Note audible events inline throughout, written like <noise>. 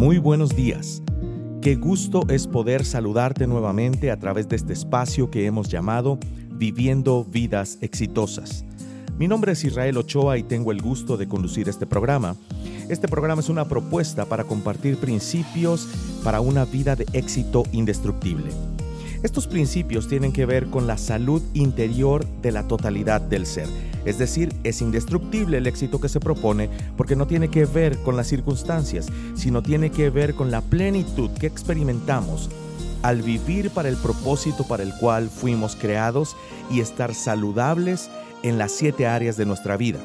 Muy buenos días. Qué gusto es poder saludarte nuevamente a través de este espacio que hemos llamado Viviendo Vidas Exitosas. Mi nombre es Israel Ochoa y tengo el gusto de conducir este programa. Este programa es una propuesta para compartir principios para una vida de éxito indestructible. Estos principios tienen que ver con la salud interior de la totalidad del ser. Es decir, es indestructible el éxito que se propone porque no tiene que ver con las circunstancias, sino tiene que ver con la plenitud que experimentamos al vivir para el propósito para el cual fuimos creados y estar saludables en las siete áreas de nuestra vida.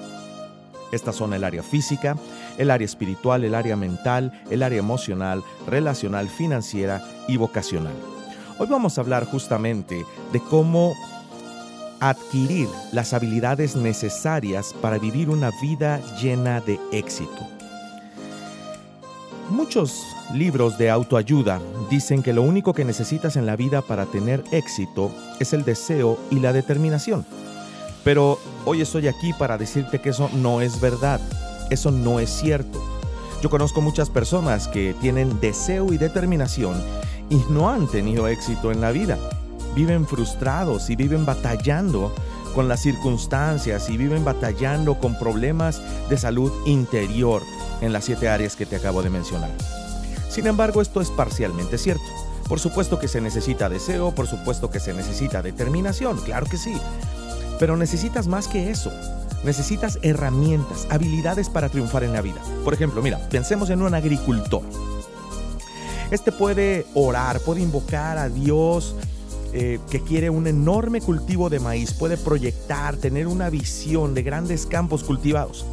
Estas son el área física, el área espiritual, el área mental, el área emocional, relacional, financiera y vocacional. Hoy vamos a hablar justamente de cómo adquirir las habilidades necesarias para vivir una vida llena de éxito. Muchos libros de autoayuda dicen que lo único que necesitas en la vida para tener éxito es el deseo y la determinación. Pero hoy estoy aquí para decirte que eso no es verdad, eso no es cierto. Yo conozco muchas personas que tienen deseo y determinación y no han tenido éxito en la vida. Viven frustrados y viven batallando con las circunstancias y viven batallando con problemas de salud interior en las siete áreas que te acabo de mencionar. Sin embargo, esto es parcialmente cierto. Por supuesto que se necesita deseo, por supuesto que se necesita determinación, claro que sí. Pero necesitas más que eso. Necesitas herramientas, habilidades para triunfar en la vida. Por ejemplo, mira, pensemos en un agricultor. Este puede orar, puede invocar a Dios eh, que quiere un enorme cultivo de maíz, puede proyectar, tener una visión de grandes campos cultivados.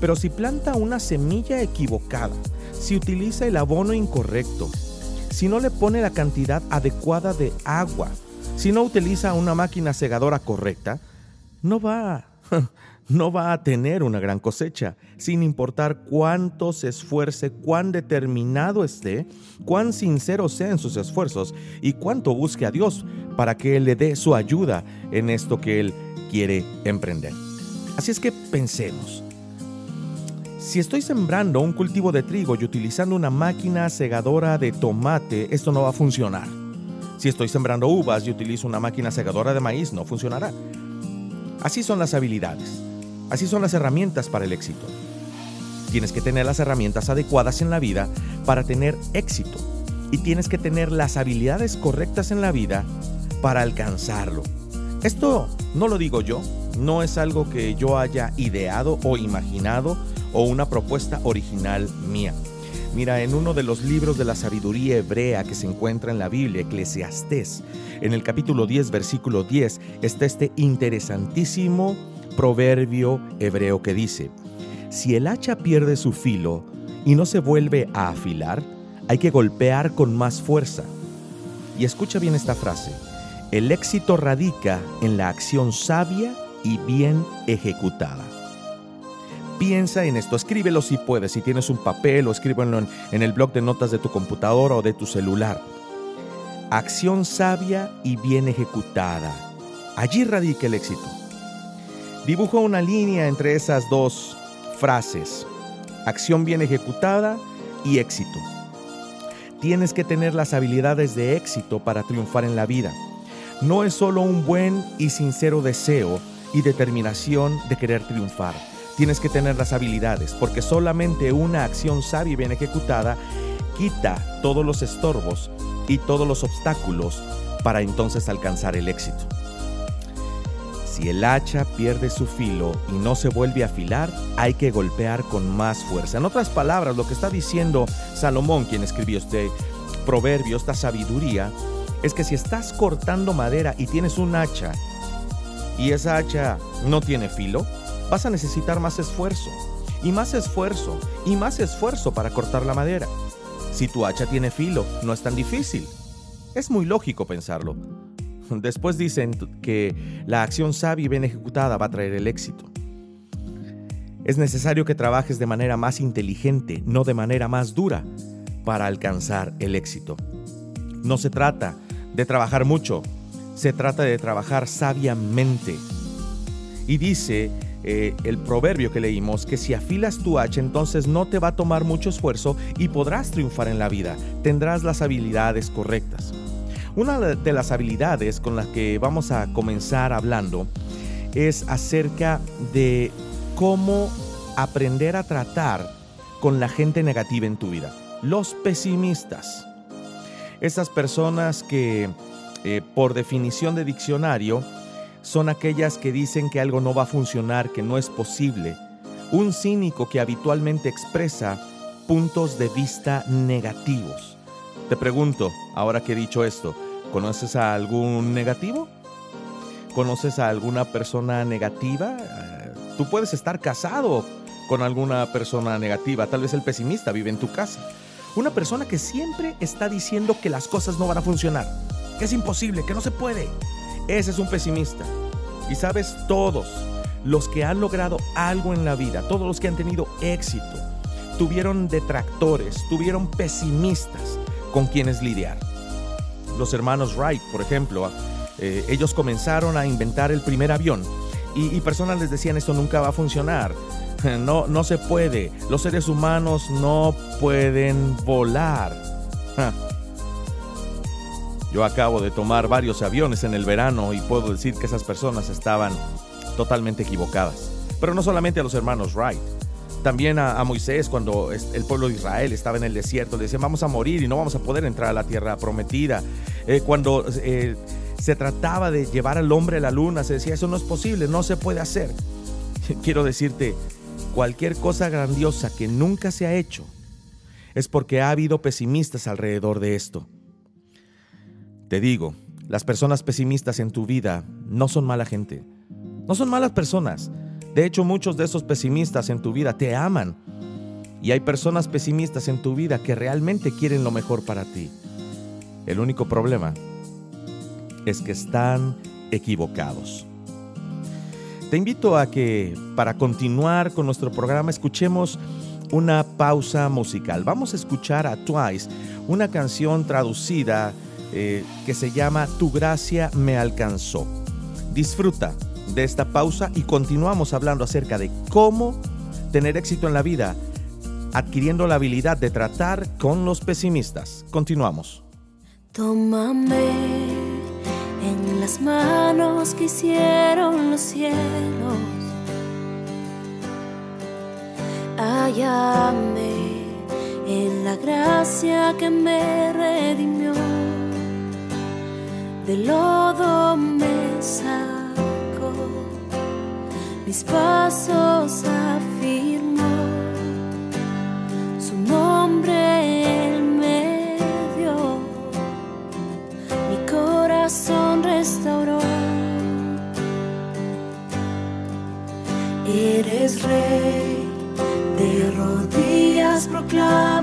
Pero si planta una semilla equivocada, si utiliza el abono incorrecto, si no le pone la cantidad adecuada de agua, si no utiliza una máquina segadora correcta, no va <laughs> no va a tener una gran cosecha, sin importar cuánto se esfuerce, cuán determinado esté, cuán sincero sea en sus esfuerzos y cuánto busque a Dios para que Él le dé su ayuda en esto que Él quiere emprender. Así es que pensemos. Si estoy sembrando un cultivo de trigo y utilizando una máquina segadora de tomate, esto no va a funcionar. Si estoy sembrando uvas y utilizo una máquina segadora de maíz, no funcionará. Así son las habilidades. Así son las herramientas para el éxito. Tienes que tener las herramientas adecuadas en la vida para tener éxito. Y tienes que tener las habilidades correctas en la vida para alcanzarlo. Esto no lo digo yo, no es algo que yo haya ideado o imaginado o una propuesta original mía. Mira, en uno de los libros de la sabiduría hebrea que se encuentra en la Biblia, Eclesiastés, en el capítulo 10, versículo 10, está este interesantísimo proverbio hebreo que dice, si el hacha pierde su filo y no se vuelve a afilar, hay que golpear con más fuerza. Y escucha bien esta frase, el éxito radica en la acción sabia y bien ejecutada. Piensa en esto, escríbelo si puedes, si tienes un papel o escríbelo en, el blog de notas de tu computadora o de tu celular. Acción sabia y bien ejecutada. Allí radica el éxito. Dibujo una línea entre esas dos frases, acción bien ejecutada y éxito. Tienes que tener las habilidades de éxito para triunfar en la vida. No es solo un buen y sincero deseo y determinación de querer triunfar. Tienes que tener las habilidades, porque solamente una acción sabia y bien ejecutada quita todos los estorbos y todos los obstáculos para entonces alcanzar el éxito. Si el hacha pierde su filo y no se vuelve a afilar, hay que golpear con más fuerza. En otras palabras, lo que está diciendo Salomón, quien escribió este proverbio, esta sabiduría, es que si estás cortando madera y tienes un hacha y esa hacha no tiene filo, vas a necesitar más esfuerzo y más esfuerzo y más esfuerzo para cortar la madera. Si tu hacha tiene filo, no es tan difícil. Es muy lógico pensarlo. <laughs> Después dicen que la acción sabia y bien ejecutada va a traer el éxito. Es necesario que trabajes de manera más inteligente, no de manera más dura, para alcanzar el éxito. No se trata de trabajar mucho, se trata de trabajar sabiamente. Y dice eh, el proverbio que leímos, que si afilas tu hacha, entonces no te va a tomar mucho esfuerzo y podrás triunfar en la vida. Tendrás las habilidades correctas. Una de las habilidades con las que vamos a comenzar hablando es acerca de cómo aprender a tratar con la gente negativa en tu vida. Los pesimistas. Esas personas que, eh, por definición de diccionario, son aquellas que dicen que algo no va a funcionar, que no es posible. Un cínico que habitualmente expresa puntos de vista negativos. Te pregunto, ahora que he dicho esto, ¿conoces a algún negativo? ¿Conoces a alguna persona negativa? Eh, tú puedes estar casado con alguna persona negativa, tal vez el pesimista vive en tu casa. Una persona que siempre está diciendo que las cosas no van a funcionar, que es imposible, que no se puede. Ese es un pesimista. Y sabes, todos los que han logrado algo en la vida, todos los que han tenido éxito, tuvieron detractores, tuvieron pesimistas con quienes lidiar. Los hermanos Wright, por ejemplo, eh, ellos comenzaron a inventar el primer avión y, y, personas les decían esto nunca va a funcionar, <laughs> no, no se puede, los seres humanos no pueden volar. <laughs> Yo acabo de tomar varios aviones en el verano y puedo decir que esas personas estaban totalmente equivocadas. Pero no solamente a los hermanos Wright. También a, Moisés cuando el pueblo de Israel estaba en el desierto, le decían vamos a morir y no vamos a poder entrar a la tierra prometida. Eh, cuando eh, se trataba de llevar al hombre a la luna, se decía eso no es posible, no se puede hacer. <laughs> Quiero decirte, cualquier cosa grandiosa que nunca se ha hecho es porque ha habido pesimistas alrededor de esto. Te digo, las personas pesimistas en tu vida no son mala gente. No son malas personas. De hecho, muchos de esos pesimistas en tu vida te aman. Y hay personas pesimistas en tu vida que realmente quieren lo mejor para ti. El único problema es que están equivocados. Te invito a que para continuar con nuestro programa escuchemos una pausa musical. Vamos a escuchar a Twice, una canción traducida eh, que se llama Tu gracia me alcanzó. Disfruta de esta pausa y continuamos hablando acerca de cómo tener éxito en la vida adquiriendo la habilidad de tratar con los pesimistas. Continuamos. Tómame en las manos que hicieron los cielos. Hállame en la gracia que me redimió de lodo me sacó, mis pasos afirmó, su nombre en medio, mi corazón restauró. Eres rey, de rodillas proclamo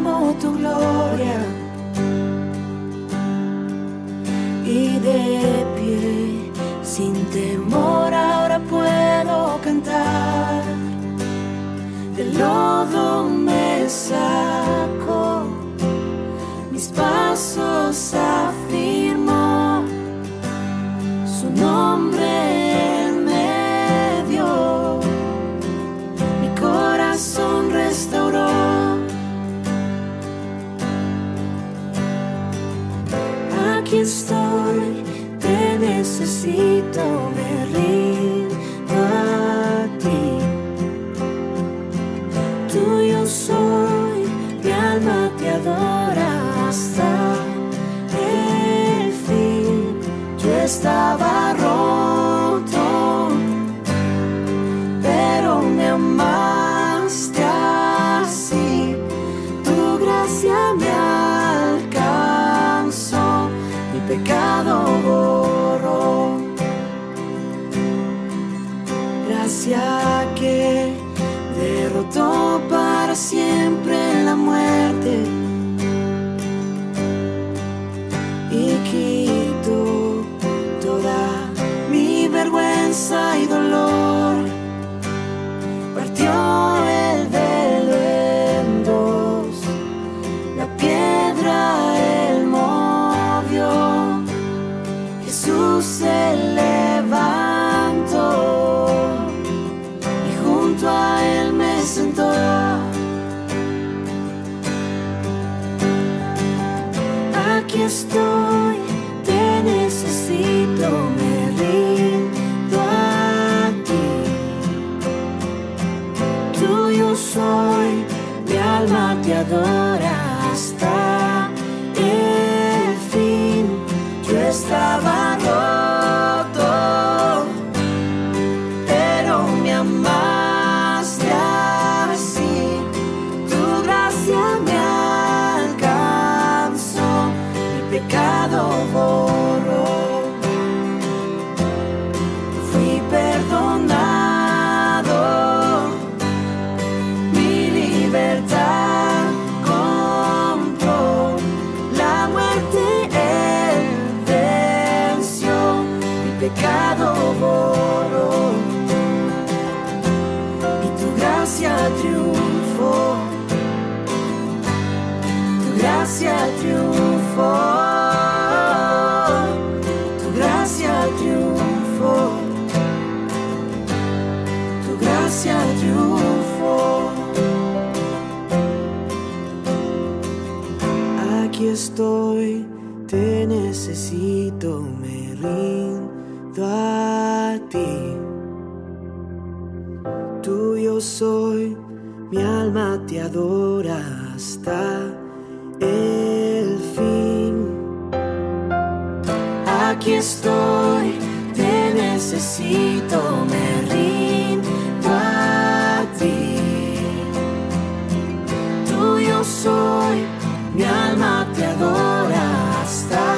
soy, mi alma te adora hasta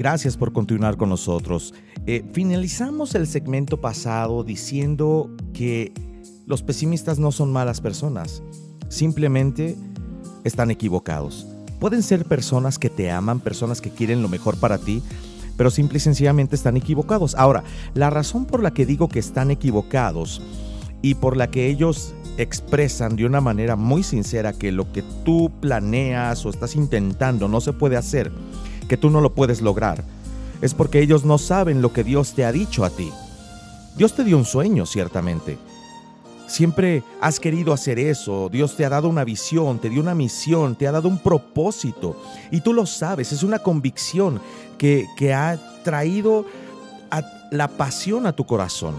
Gracias por continuar con nosotros. Eh, finalizamos el segmento pasado diciendo que los pesimistas no son malas personas, simplemente están equivocados. Pueden ser personas que te aman, personas que quieren lo mejor para ti, pero simple y sencillamente están equivocados. Ahora, la razón por la que digo que están equivocados y por la que ellos expresan de una manera muy sincera que lo que tú planeas o estás intentando no se puede hacer, que tú no lo puedes lograr, es porque ellos no saben lo que Dios te ha dicho a ti. Dios te dio un sueño, ciertamente. Siempre has querido hacer eso, Dios te ha dado una visión, te dio una misión, te ha dado un propósito y tú lo sabes, es una convicción que, que ha traído la pasión a tu corazón.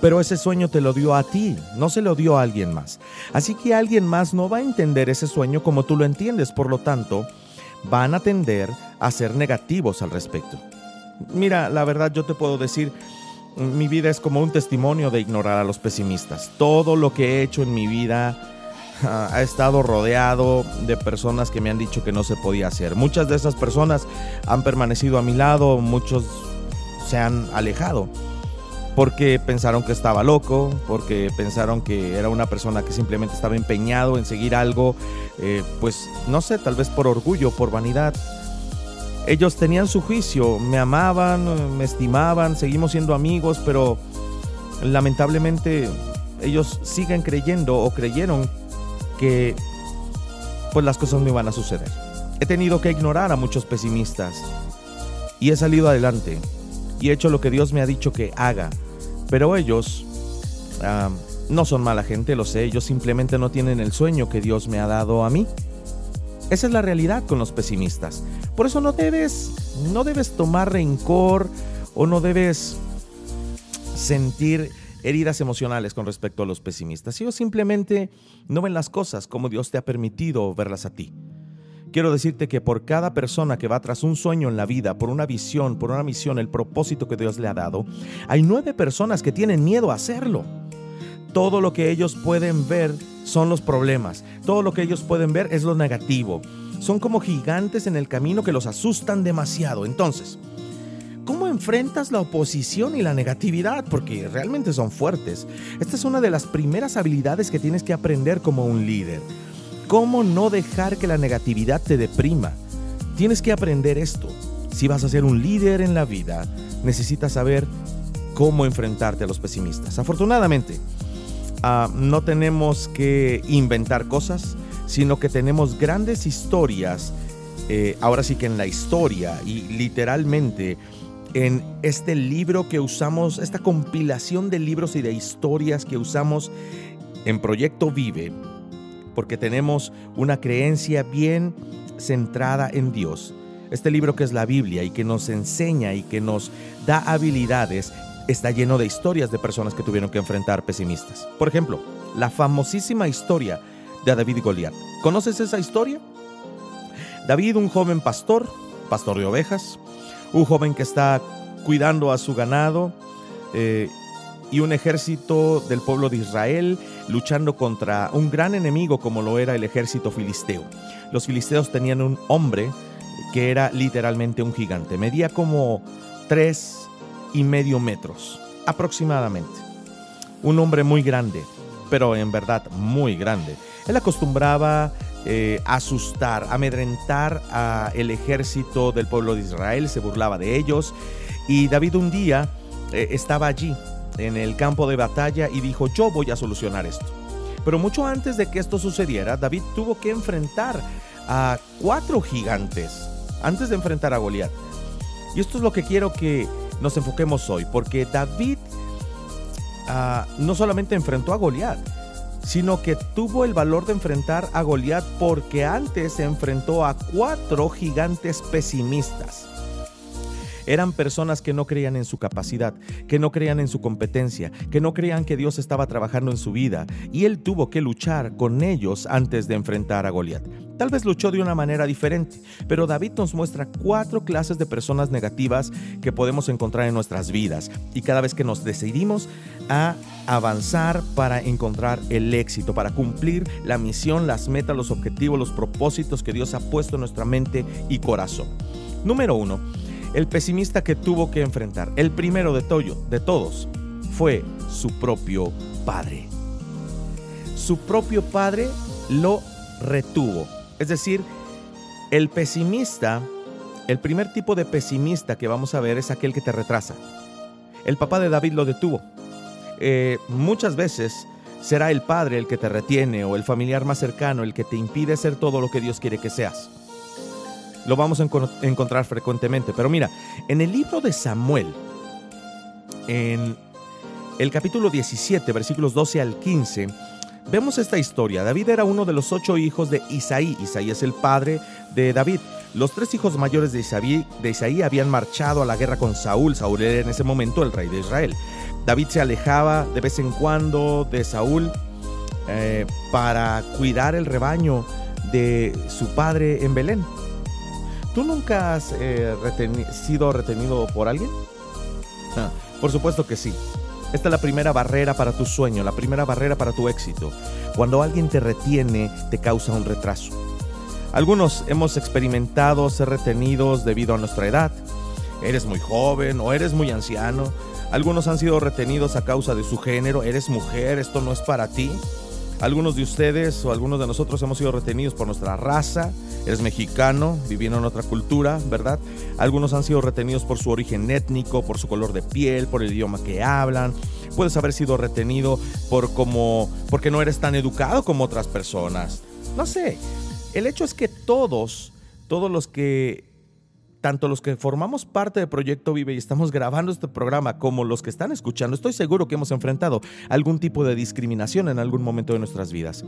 Pero ese sueño te lo dio a ti, no se lo dio a alguien más. Así que alguien más no va a entender ese sueño como tú lo entiendes, por lo tanto, van a tender a ser negativos al respecto. Mira, la verdad yo te puedo decir, mi vida es como un testimonio de ignorar a los pesimistas. Todo lo que he hecho en mi vida ah, ha estado rodeado de personas que me han dicho que no se podía hacer. Muchas de esas personas han permanecido a mi lado, muchos se han alejado porque pensaron que estaba loco, porque pensaron que era una persona que simplemente estaba empeñado en seguir algo, eh, pues no sé, tal vez por orgullo, por vanidad. Ellos tenían su juicio, me amaban, me estimaban, seguimos siendo amigos, pero lamentablemente ellos siguen creyendo o creyeron que pues las cosas no iban a suceder. He tenido que ignorar a muchos pesimistas y he salido adelante y he hecho lo que Dios me ha dicho que haga. Pero ellos no son mala gente, lo sé, ellos simplemente no tienen el sueño que Dios me ha dado a mí. Esa es la realidad con los pesimistas. Por eso no debes, no debes tomar rencor o no debes sentir heridas emocionales con respecto a los pesimistas. Ellos simplemente no ven las cosas como Dios te ha permitido verlas a ti. Quiero decirte que por cada persona que va tras un sueño en la vida, por una visión, por una misión, el propósito que Dios le ha dado, hay nueve personas que tienen miedo a hacerlo. Todo lo que ellos pueden ver son los problemas. Todo lo que ellos pueden ver es lo negativo. Son como gigantes en el camino que los asustan demasiado. Entonces, ¿Cómo enfrentas la oposición y la negatividad? Porque realmente son fuertes. Esta es una de las primeras habilidades que tienes que aprender como un líder. ¿Cómo no dejar que la negatividad te deprima? Tienes que aprender esto. Si vas a ser un líder en la vida, necesitas saber cómo enfrentarte a los pesimistas. Afortunadamente, ah, no tenemos que inventar cosas, sino que tenemos grandes historias, eh, ahora sí que en la historia y literalmente en este libro que usamos, esta compilación de libros y de historias que usamos en Proyecto Vive, porque tenemos una creencia bien centrada en Dios. Este libro que es la Biblia y que nos enseña y que nos da habilidades, está lleno de historias de personas que tuvieron que enfrentar pesimistas. Por ejemplo, la famosísima historia de David y Goliat. ¿Conoces esa historia? David, un joven pastor, pastor de ovejas, un joven que está cuidando a su ganado eh, y un ejército del pueblo de Israel luchando contra un gran enemigo como lo era el ejército filisteo. Los filisteos tenían un hombre que era literalmente un gigante, medía como tres y medio metros aproximadamente. Un hombre muy grande, pero en verdad muy grande. Él acostumbraba eh, asustar, amedrentar a el ejército del pueblo de Israel, se burlaba de ellos. Y David un día eh, estaba allí en el campo de batalla y dijo, yo voy a solucionar esto. Pero mucho antes de que esto sucediera, David tuvo que enfrentar a cuatro gigantes antes de enfrentar a Goliat. Y esto es lo que quiero que nos enfoquemos hoy, porque David ah, no solamente enfrentó a Goliat, sino que tuvo el valor de enfrentar a Goliat porque antes se enfrentó a cuatro gigantes pesimistas. Eran personas que no creían en su capacidad, que no creían en su competencia, que no creían que Dios estaba trabajando en su vida, y él tuvo que luchar con ellos antes de enfrentar a Goliat. Tal vez luchó de una manera diferente, pero David nos muestra cuatro clases de personas negativas que podemos encontrar en nuestras vidas, y cada vez que nos decidimos a avanzar para encontrar el éxito, para cumplir la misión, las metas, los objetivos, los propósitos que Dios ha puesto en nuestra mente y corazón. Número uno, el pesimista que tuvo que enfrentar, el primero de, Toyo, de todos, fue su propio padre. Su propio padre lo retuvo. Es decir, el pesimista, el primer tipo de pesimista que vamos a ver es aquel que te retrasa. El papá de David lo detuvo. Eh, muchas veces será el padre el que te retiene o el familiar más cercano el que te impide ser todo lo que Dios quiere que seas lo vamos a encontrar frecuentemente. Pero mira, en el libro de Samuel, en el capítulo 17, versículos 12 al 15, vemos esta historia. David era uno de los ocho hijos de Isaí. Isaí es el padre de David. Los tres hijos mayores de Isaí, de Isaí habían marchado a la guerra con Saúl. Saúl era en ese momento el rey de Israel. David se alejaba de vez en cuando de Saúl eh, para cuidar el rebaño de su padre en Belén. ¿Tú nunca has eh, sido retenido por alguien? Por supuesto que sí. Esta es la primera barrera para tu sueño, la primera barrera para tu éxito. Cuando alguien te retiene, te causa un retraso. Algunos hemos experimentado ser retenidos debido a nuestra edad. Eres muy joven o eres muy anciano. Algunos han sido retenidos a causa de su género. Eres mujer, esto no es para ti. Algunos de ustedes o algunos de nosotros hemos sido retenidos por nuestra raza, eres mexicano, viviendo en otra cultura, ¿verdad? Algunos han sido retenidos por su origen étnico, por su color de piel, por el idioma que hablan. Puedes haber sido retenido por como porque no eres tan educado como otras personas. No sé. El hecho es que todos, todos los que tanto los que formamos parte del Proyecto Vive y estamos grabando este programa como los que están escuchando, estoy seguro que hemos enfrentado algún tipo de discriminación en algún momento de nuestras vidas.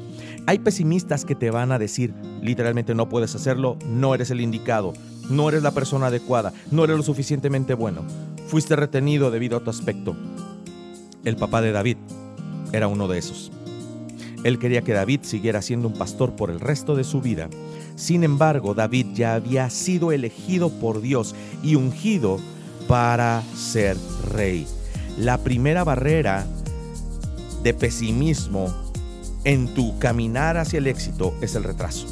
Hay pesimistas que te van a decir, literalmente no puedes hacerlo, no eres el indicado, no eres la persona adecuada, no eres lo suficientemente bueno, fuiste retenido debido a tu aspecto. El papá de David era uno de esos. Él quería que David siguiera siendo un pastor por el resto de su vida. Sin embargo, David ya había sido elegido por Dios y ungido para ser rey. La primera barrera de pesimismo en tu caminar hacia el éxito es el retraso.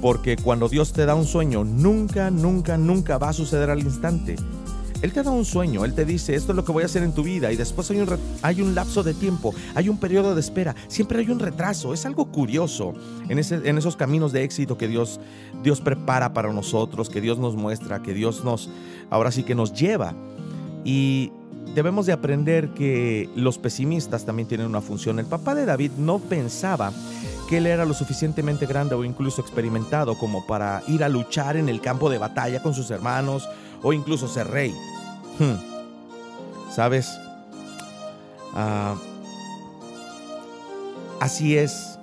Porque cuando Dios te da un sueño, nunca, nunca, nunca va a suceder al instante. Él te da un sueño, Él te dice, esto es lo que voy a hacer en tu vida y después hay un, hay un lapso de tiempo, hay un periodo de espera, siempre hay un retraso. Es algo curioso en, ese, en esos caminos de éxito que Dios, Dios prepara para nosotros, que Dios nos muestra, que Dios nos, ahora sí que nos lleva. Y debemos de aprender que los pesimistas también tienen una función. El papá de David no pensaba que él era lo suficientemente grande o incluso experimentado como para ir a luchar en el campo de batalla con sus hermanos o incluso ser rey. Hmm. ¿Sabes? Ah, así es.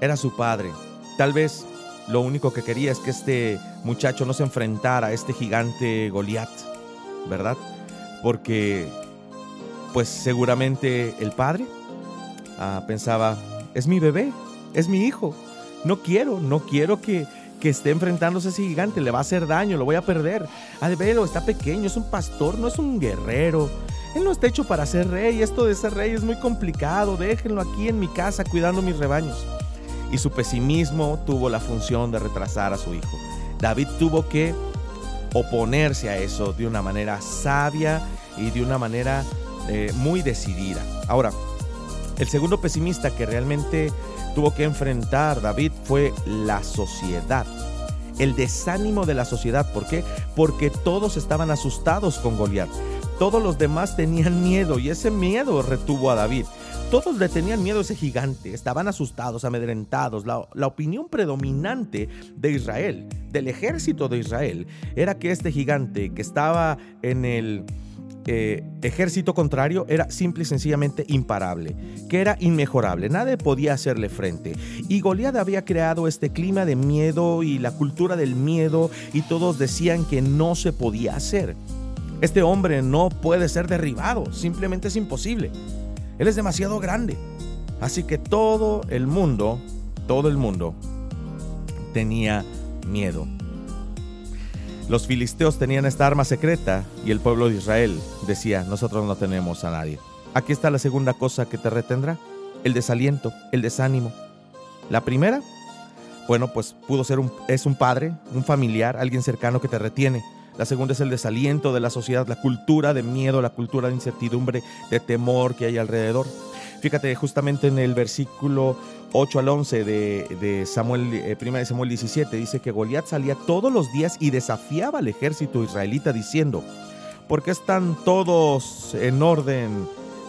Era su padre. Tal vez lo único que quería es que este muchacho no se enfrentara a este gigante Goliat, ¿verdad? Porque, pues seguramente el padre ah, pensaba, es mi bebé, es mi hijo. No quiero, no quiero que, que esté enfrentándose a ese gigante, le va a hacer daño, lo voy a perder. A verlo, está pequeño, es un pastor, no es un guerrero. Él no está hecho para ser rey, esto de ser rey es muy complicado, déjenlo aquí en mi casa cuidando mis rebaños. Y su pesimismo tuvo la función de retrasar a su hijo. David tuvo que oponerse a eso de una manera sabia y de una manera eh, muy decidida. Ahora, el segundo pesimista que realmente tuvo que enfrentar David fue la sociedad. El desánimo de la sociedad. ¿Por qué? Porque todos estaban asustados con Goliat. Todos los demás tenían miedo y ese miedo retuvo a David. Todos le tenían miedo a ese gigante, estaban asustados, amedrentados. La, la, opinión predominante de Israel, del ejército de Israel, era que este gigante que estaba en el, eh, ejército contrario era simple y sencillamente imparable, que era inmejorable, nadie podía hacerle frente. Y Goliat había creado este clima de miedo y la cultura del miedo y todos decían que no se podía hacer. Este hombre no puede ser derribado, simplemente es imposible. Él es demasiado grande. Así que todo el mundo, todo el mundo tenía miedo. Los filisteos tenían esta arma secreta y el pueblo de Israel decía, nosotros no tenemos a nadie. Aquí está la segunda cosa que te retendrá, el desaliento, el desánimo. La primera, bueno, pues pudo ser es un padre, un familiar, alguien cercano que te retiene. La segunda es el desaliento de la sociedad, la cultura de miedo, la cultura de incertidumbre, de temor que hay alrededor. Fíjate, justamente en el versículo 8 al 11 de, Samuel, eh, de Samuel 17, dice que Goliat salía todos los días y desafiaba al ejército israelita diciendo, ¿por qué están todos en orden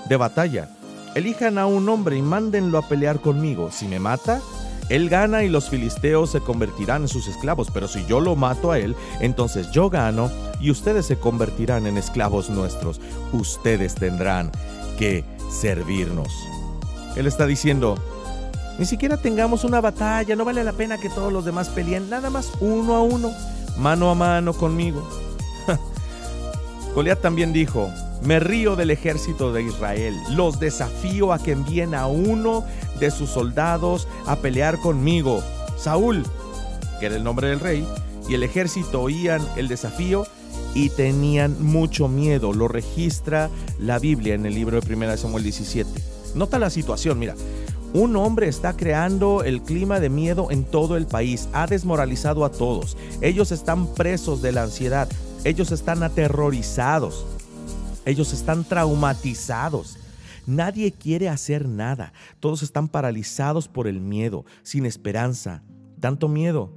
de batalla? Elijan a un hombre y mándenlo a pelear conmigo. Si me mata, él gana y los filisteos se convertirán en sus esclavos, pero si yo lo mato a él, entonces yo gano y ustedes se convertirán en esclavos nuestros. Ustedes tendrán que servirnos. Él está diciendo, ni siquiera tengamos una batalla, no vale la pena que todos los demás peleen, nada más uno a uno, mano a mano conmigo. <laughs> Goliat también dijo, me río del ejército de Israel, los desafío a que envíen a uno de sus soldados a pelear conmigo. Saúl, que era el nombre del rey, y el ejército oían el desafío y tenían mucho miedo. Lo registra la Biblia en el libro de 1 Samuel 17. Nota la situación, mira. Un hombre está creando el clima de miedo en todo el país, ha desmoralizado a todos. Ellos están presos de la ansiedad, ellos están aterrorizados, ellos están traumatizados. Nadie quiere hacer nada, todos están paralizados por el miedo, sin esperanza. Tanto miedo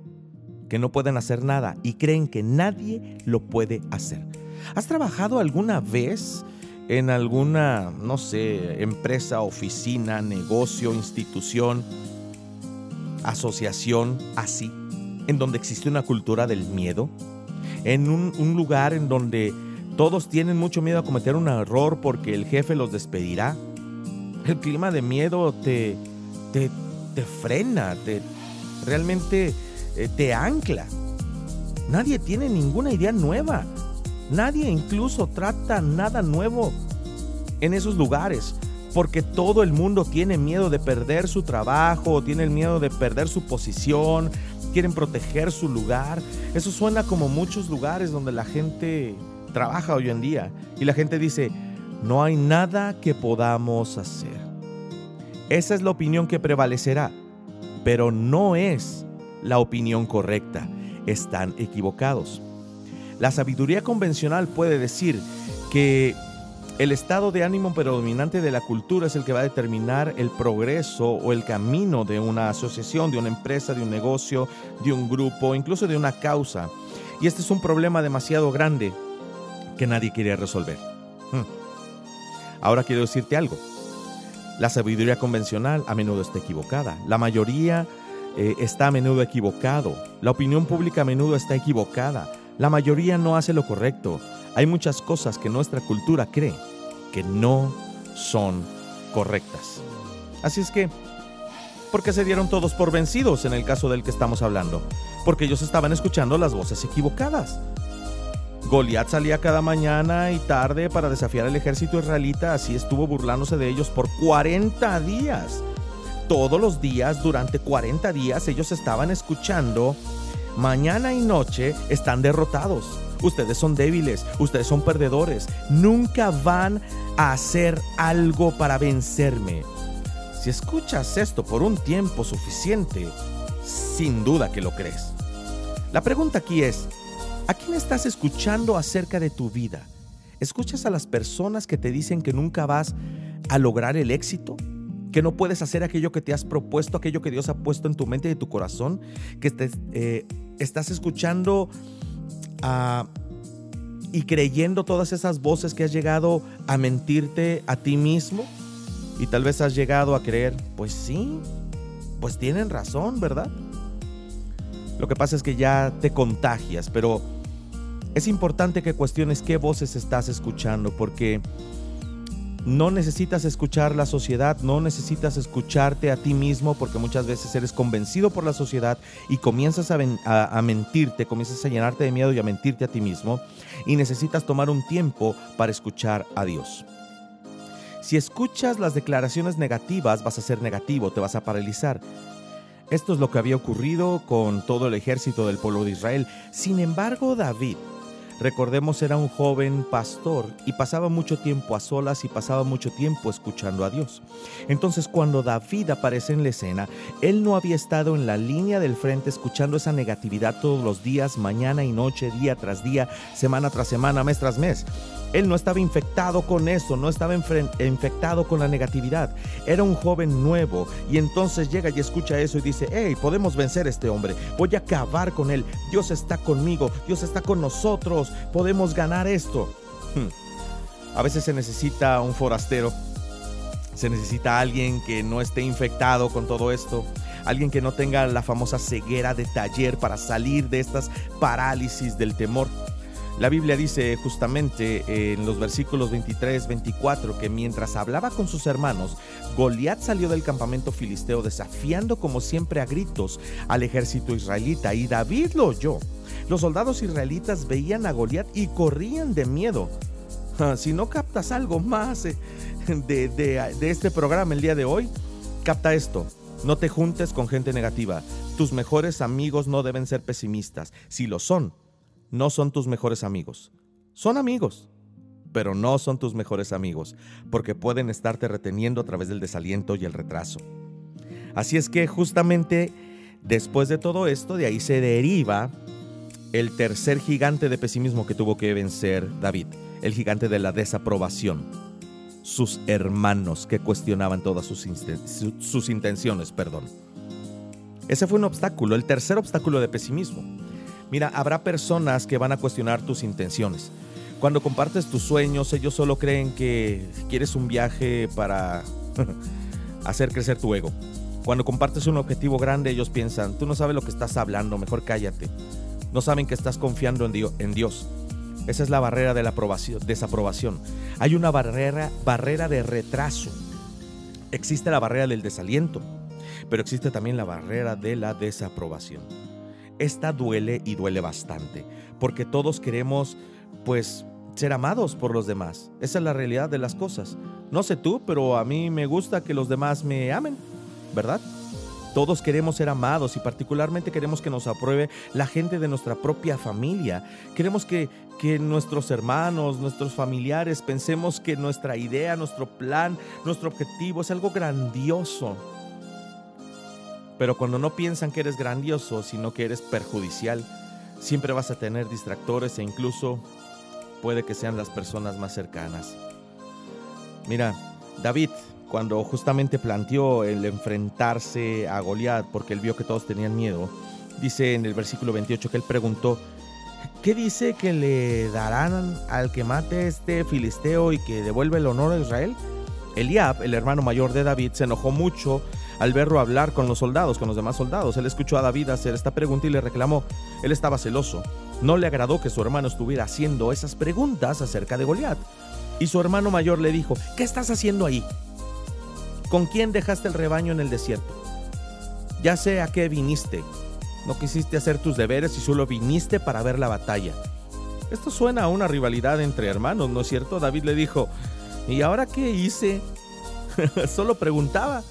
que no pueden hacer nada y creen que nadie lo puede hacer. ¿Has trabajado alguna vez en alguna, no sé, empresa, oficina, negocio, institución, asociación así, en donde existe una cultura del miedo, en un, lugar en donde todos tienen mucho miedo a cometer un error porque el jefe los despedirá. El clima de miedo te, te, te frena, te, realmente eh, te ancla. Nadie tiene ninguna idea nueva. Nadie incluso trata nada nuevo en esos lugares. porque todo el mundo tiene miedo de perder su trabajo, tiene el miedo de perder su posición, quieren proteger su lugar. Eso suena como muchos lugares donde la gente trabaja hoy en día y la gente dice, no hay nada que podamos hacer. Esa es la opinión que prevalecerá, pero no es la opinión correcta. Están equivocados. La sabiduría convencional puede decir que el estado de ánimo predominante de la cultura es el que va a determinar el progreso o el camino de una asociación, de una empresa, de un negocio, de un grupo, incluso de una causa. Y este es un problema demasiado grande que nadie quiere resolver. Hmm. Ahora quiero decirte algo. La sabiduría convencional a menudo está equivocada. La mayoría eh, está a menudo equivocado. La opinión pública a menudo está equivocada. La mayoría no hace lo correcto. Hay muchas cosas que nuestra cultura cree que no son correctas. Así es que, ¿por qué se dieron todos por vencidos en el caso del que estamos hablando? Porque ellos estaban escuchando las voces equivocadas. Goliat salía cada mañana y tarde para desafiar al ejército israelita, así estuvo burlándose de ellos por 40 días. Todos los días, durante 40 días, ellos estaban escuchando mañana y noche están derrotados. Ustedes son débiles, ustedes son perdedores. Nunca van a hacer algo para vencerme. Si escuchas esto por un tiempo suficiente, sin duda que lo crees. La pregunta aquí es, ¿a quién estás escuchando acerca de tu vida? ¿Escuchas a las personas que te dicen que nunca vas a lograr el éxito? Que no puedes hacer aquello que te has propuesto, aquello que Dios ha puesto en tu mente y en tu corazón, que te, eh, estás escuchando ah, y creyendo todas esas voces que has llegado a mentirte a ti mismo y tal vez has llegado a creer, pues sí, pues tienen razón, ¿verdad? Lo que pasa es que ya te contagias, pero es importante que cuestiones qué voces estás escuchando porque no necesitas escuchar la sociedad, no necesitas escucharte a ti mismo porque muchas veces eres convencido por la sociedad y comienzas a, mentirte, comienzas a llenarte de miedo y a mentirte a ti mismo y necesitas tomar un tiempo para escuchar a Dios. Si escuchas las declaraciones negativas vas a ser negativo, te vas a paralizar. Esto es lo que había ocurrido con todo el ejército del pueblo de Israel. Sin embargo, David, Recordemos era un joven pastor y pasaba mucho tiempo a solas y pasaba mucho tiempo escuchando a Dios. Entonces cuando David aparece en la escena, él no había estado en la línea del frente escuchando esa negatividad todos los días, mañana y noche, día tras día, semana tras semana, mes tras mes. Él no estaba infectado con eso, no estaba infectado con la negatividad. Era un joven nuevo y entonces llega y escucha eso y dice, hey, podemos vencer a este hombre, voy a acabar con él, Dios está conmigo, Dios está con nosotros, podemos ganar esto. Hmm. A veces se necesita un forastero, se necesita alguien que no esté infectado con todo esto, alguien que no tenga la famosa ceguera de taller para salir de estas parálisis del temor. La Biblia dice justamente en los versículos 23, 24 que mientras hablaba con sus hermanos, Goliat salió del campamento filisteo desafiando como siempre a gritos al ejército israelita y David lo oyó. Los soldados israelitas veían a Goliat y corrían de miedo. Ah, si no captas algo más eh, de, de este programa el día de hoy, capta esto. No te juntes con gente negativa. Tus mejores amigos no deben ser pesimistas. Si lo son, no son tus mejores amigos. Son amigos, pero no son tus mejores amigos, porque pueden estarte reteniendo a través del desaliento y el retraso. Así es que justamente después de todo esto, de ahí se deriva el tercer gigante de pesimismo que tuvo que vencer David, el gigante de la desaprobación. Sus hermanos que cuestionaban todas sus, intenciones, perdón. Ese fue un obstáculo, el tercer obstáculo de pesimismo. Mira, habrá personas que van a cuestionar tus intenciones. Cuando compartes tus sueños, ellos solo creen que quieres un viaje para <laughs> hacer crecer tu ego. Cuando compartes un objetivo grande, ellos piensan, tú no sabes lo que estás hablando, mejor cállate. No saben que estás confiando en Dios. Esa es la barrera de la desaprobación. Hay una barrera, barrera de retraso. Existe la barrera del desaliento, pero existe también la barrera de la desaprobación. Esta duele y duele bastante, porque todos queremos, pues, ser amados por los demás. Esa es la realidad de las cosas. No sé tú, pero a mí me gusta que los demás me amen, ¿verdad? Todos queremos ser amados y particularmente queremos que nos apruebe la gente de nuestra propia familia. Queremos que, que nuestros hermanos, nuestros familiares pensemos que nuestra idea, nuestro plan, nuestro objetivo es algo grandioso. Pero cuando no piensan que eres grandioso, sino que eres perjudicial, siempre vas a tener distractores e incluso puede que sean las personas más cercanas. Mira, David cuando justamente planteó el enfrentarse a Goliat porque él vio que todos tenían miedo, dice en el versículo 28 que él preguntó, ¿qué dice que le darán al que mate este filisteo y que devuelve el honor a Israel? Eliab, el hermano mayor de David, se enojó mucho al verlo hablar con los soldados, con los demás soldados. Él escuchó a David hacer esta pregunta y le reclamó. Él estaba celoso. No le agradó que su hermano estuviera haciendo esas preguntas acerca de Goliat. Y su hermano mayor le dijo, ¿qué estás haciendo ahí? ¿Con quién dejaste el rebaño en el desierto? Ya sé a qué viniste. No quisiste hacer tus deberes y solo viniste para ver la batalla. Esto suena a una rivalidad entre hermanos, ¿no es cierto? David le dijo, ¿y ahora qué hice? <laughs> solo preguntaba.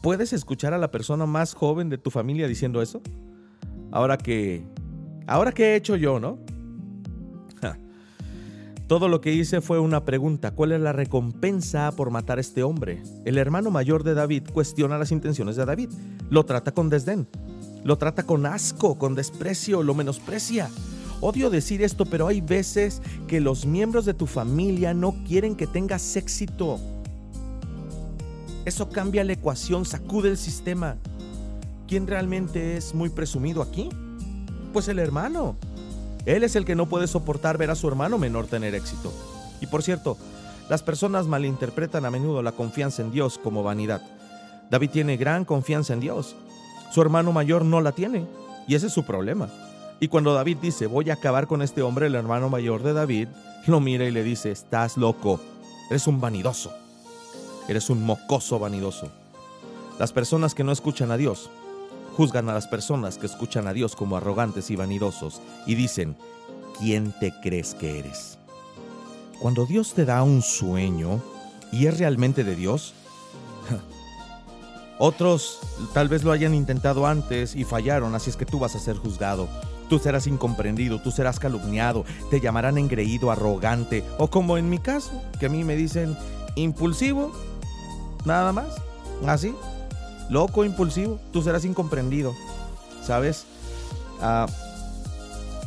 ¿Puedes escuchar a la persona más joven de tu familia diciendo eso? Ahora que... Ahora qué he hecho yo, ¿no? Todo lo que hice fue una pregunta, ¿cuál es la recompensa por matar a este hombre? El hermano mayor de David cuestiona las intenciones de David, lo trata con desdén, lo trata con asco, con desprecio, lo menosprecia. Odio decir esto, pero hay veces que los miembros de tu familia no quieren que tengas éxito. Eso cambia la ecuación, sacude el sistema. ¿Quién realmente es muy presumido aquí? Pues el hermano. Él es el que no puede soportar ver a su hermano menor tener éxito. Y por cierto, las personas malinterpretan a menudo la confianza en Dios como vanidad. David tiene gran confianza en Dios. Su hermano mayor no la tiene. Y ese es su problema. Y cuando David dice, voy a acabar con este hombre, el hermano mayor de David, lo mira y le dice, estás loco. Eres un vanidoso. Eres un mocoso vanidoso. Las personas que no escuchan a Dios Juzgan a las personas que escuchan a Dios como arrogantes y vanidosos y dicen, ¿quién te crees que eres? Cuando Dios te da un sueño y es realmente de Dios, <laughs> otros tal vez lo hayan intentado antes y fallaron, así es que tú vas a ser juzgado. Tú serás incomprendido, tú serás calumniado, te llamarán engreído, arrogante o como en mi caso, que a mí me dicen impulsivo, nada más, así, loco, impulsivo, tú serás incomprendido. ¿Sabes? Ah,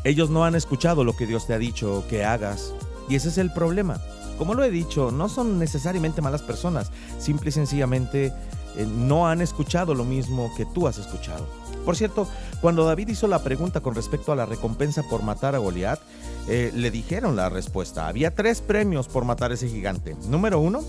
ellos no han escuchado lo que Dios te ha dicho que hagas. Y ese es el problema. Como lo he dicho, no son necesariamente malas personas. Simple y sencillamente eh, no han escuchado lo mismo que tú has escuchado. Por cierto, cuando David hizo la pregunta con respecto a la recompensa por matar a Goliat, eh, le dijeron la respuesta. Había tres premios por matar a ese gigante. Número uno,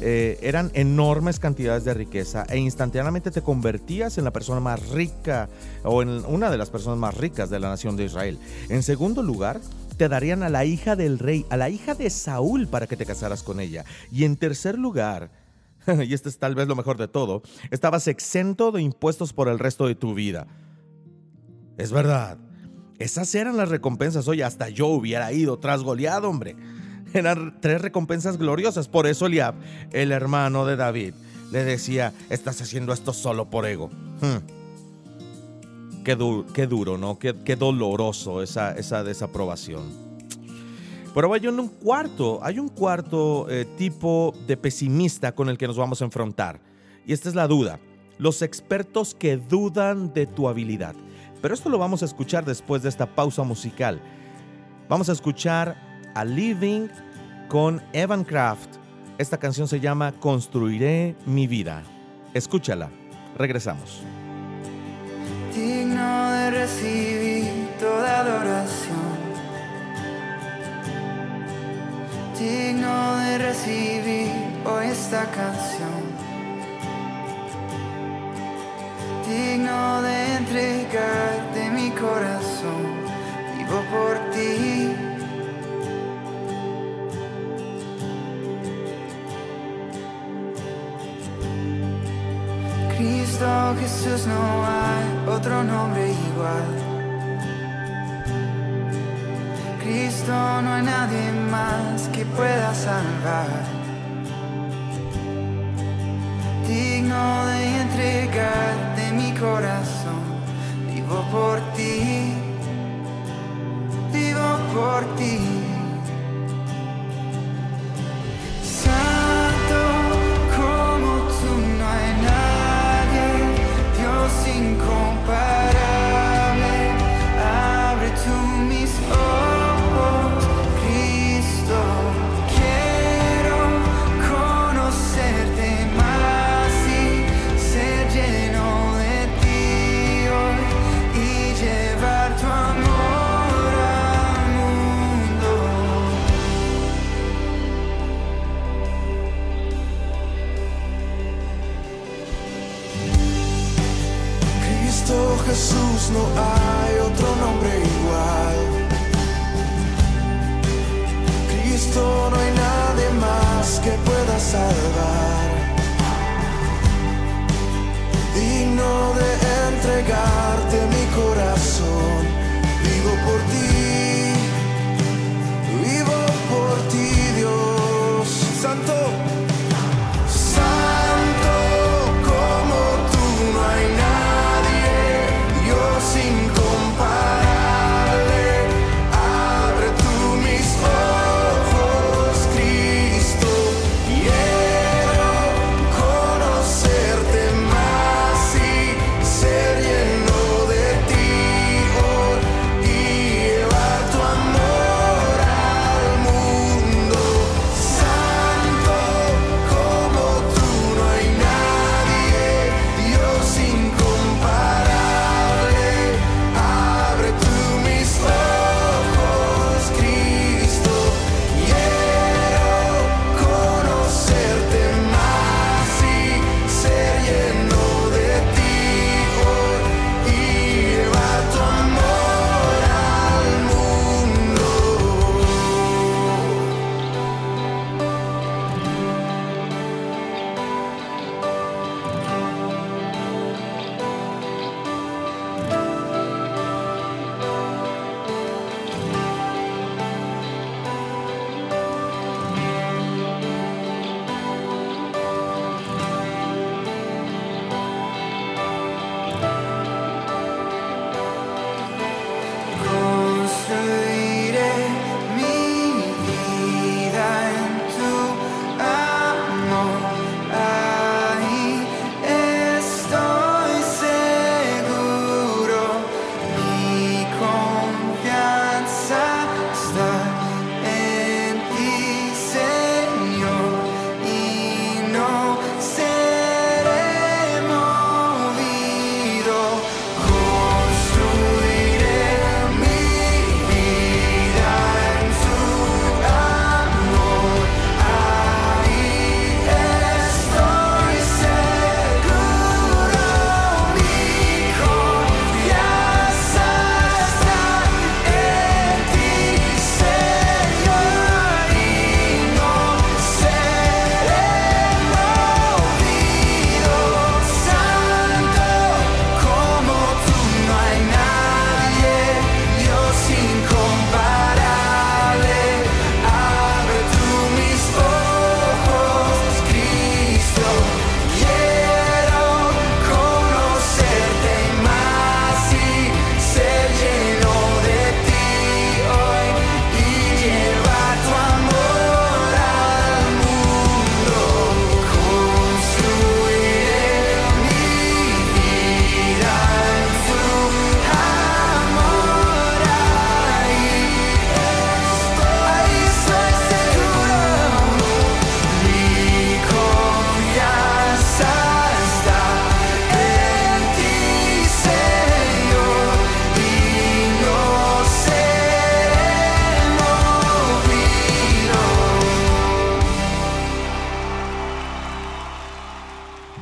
eh, eran enormes cantidades de riqueza e instantáneamente te convertías en la persona más rica o en una de las personas más ricas de la nación de Israel. En segundo lugar, te darían a la hija del rey, a la hija de Saúl para que te casaras con ella. Y en tercer lugar, <laughs> y este es tal vez lo mejor de todo, estabas exento de impuestos por el resto de tu vida. Es verdad. Esas eran las recompensas. Oye, hasta yo hubiera ido tras goleado, hombre. Eran tres recompensas gloriosas. Por eso Eliab, el hermano de David, le decía, estás haciendo esto solo por ego. Hmm. Qué, duro, ¿no? Qué, doloroso esa, esa desaprobación. Pero hay un cuarto, hay un cuarto eh, tipo de pesimista con el que nos vamos a enfrentar. Y esta es la duda. Los expertos que dudan de tu habilidad. Pero esto lo vamos a escuchar después de esta pausa musical. Vamos a escuchar a Living con Evan Kraft. Esta canción se llama Construiré mi vida. Escúchala. Regresamos. Digno de recibir toda adoración. Digno de recibir hoy esta canción. Digno de entregarte mi corazón. Vivo por ti Cristo Jesús no hay otro nombre igual. Cristo no hay nadie más que pueda salvar. Digno de entregarte mi corazón, vivo por ti, vivo por ti.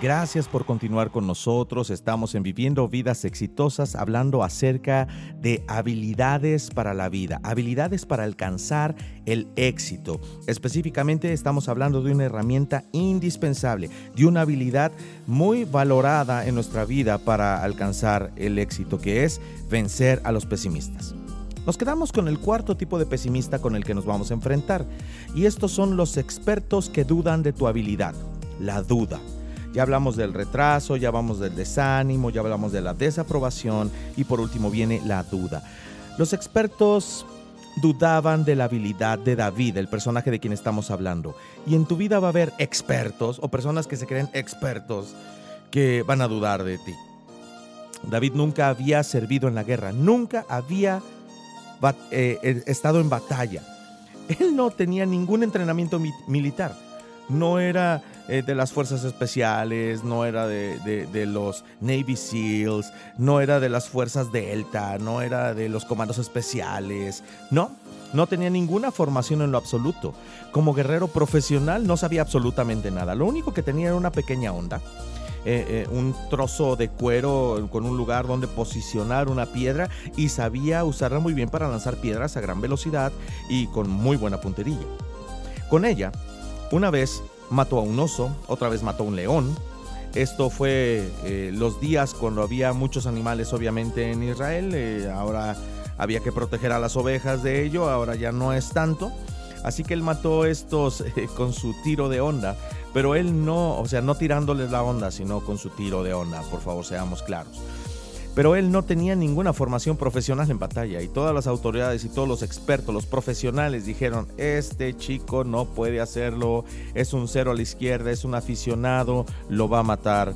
Gracias por continuar con nosotros. Estamos en Viviendo Vidas Exitosas hablando acerca de habilidades para la vida, habilidades para alcanzar el éxito. Específicamente estamos hablando de una herramienta indispensable, de una habilidad muy valorada en nuestra vida para alcanzar el éxito, que es vencer a los pesimistas. Nos quedamos con el cuarto tipo de pesimista con el que nos vamos a enfrentar, y estos son los expertos que dudan de tu habilidad, la duda. Ya hablamos del retraso, ya hablamos del desánimo, ya hablamos de la desaprobación y por último viene la duda. Los expertos dudaban de la habilidad de David, el personaje de quien estamos hablando. Y en tu vida va a haber expertos o personas que se creen expertos que van a dudar de ti. David nunca había servido en la guerra, nunca había eh, eh, estado en batalla. Él no tenía ningún entrenamiento militar. No era eh, de las fuerzas especiales, no era de, los Navy SEALs, no era de las fuerzas Delta, no era de los comandos especiales, no, no tenía ninguna formación en lo absoluto. Como guerrero profesional no sabía absolutamente nada. Lo único que tenía era una pequeña onda. Eh, eh, un trozo de cuero con un lugar donde posicionar una piedra y sabía usarla muy bien para lanzar piedras a gran velocidad y con muy buena puntería. Con ella, una vez mató a un oso, otra vez mató a un león. Esto fue eh, los días cuando había muchos animales obviamente en Israel. Eh, ahora había que proteger a las ovejas de ello, ahora ya no es tanto. Así que él mató estos eh, con su tiro de onda, pero él no, o sea, no tirándoles la onda, sino con su tiro de onda, por favor, seamos claros. Pero él no tenía ninguna formación profesional en batalla y todas las autoridades y todos los expertos, los profesionales dijeron, este chico no puede hacerlo, es un cero a la izquierda, es un aficionado, lo va a matar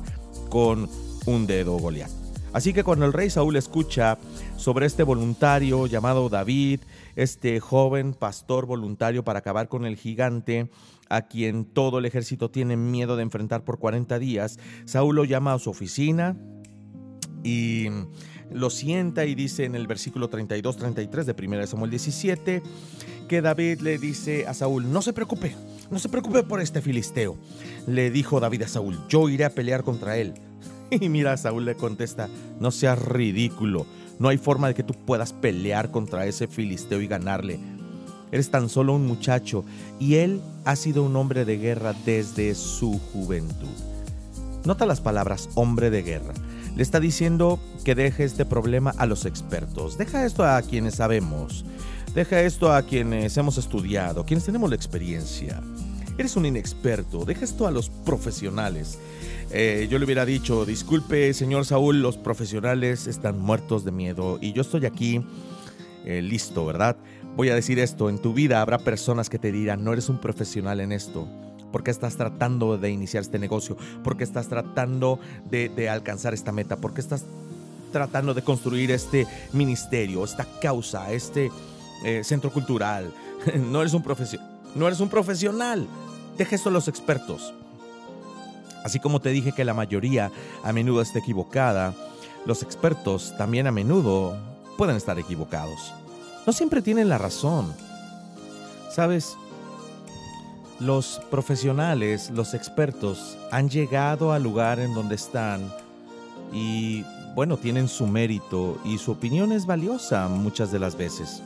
con un dedo Goliat. Así que cuando el rey Saúl escucha sobre este voluntario llamado David, este joven pastor voluntario para acabar con el gigante, a quien todo el ejército tiene miedo de enfrentar por 40 días, Saúl lo llama a su oficina, y lo sienta y dice en el versículo 32-33 de 1 Samuel 17 que David le dice a Saúl, no se preocupe, no se preocupe por este filisteo. Le dijo David a Saúl, yo iré a pelear contra él. <laughs> Y mira, Saúl le contesta, no seas ridículo, no hay forma de que tú puedas pelear contra ese filisteo y ganarle. Eres tan solo un muchacho y él ha sido un hombre de guerra desde su juventud. Nota las palabras hombre de guerra. Le está diciendo que deje este problema a los expertos. Deja esto a quienes sabemos. Deja esto a quienes hemos estudiado, quienes tenemos la experiencia. Eres un inexperto. Deja esto a los profesionales. Eh, yo le hubiera dicho, disculpe, señor Saúl, los profesionales están muertos de miedo y yo estoy aquí eh, listo, ¿verdad? Voy a decir esto, en tu vida habrá personas que te dirán, no eres un profesional en esto. ¿Por qué estás tratando de iniciar este negocio? ¿Por qué estás tratando de, alcanzar esta meta? ¿Por qué estás tratando de construir este ministerio, esta causa, este eh, centro cultural? <laughs> no, eres un no eres un profesional. Deja esto a los expertos. Así como te dije que la mayoría a menudo está equivocada, los expertos también a menudo pueden estar equivocados. No siempre tienen la razón. Sabes, los profesionales, los expertos, han llegado al lugar en donde están y, bueno, tienen su mérito y su opinión es valiosa muchas de las veces.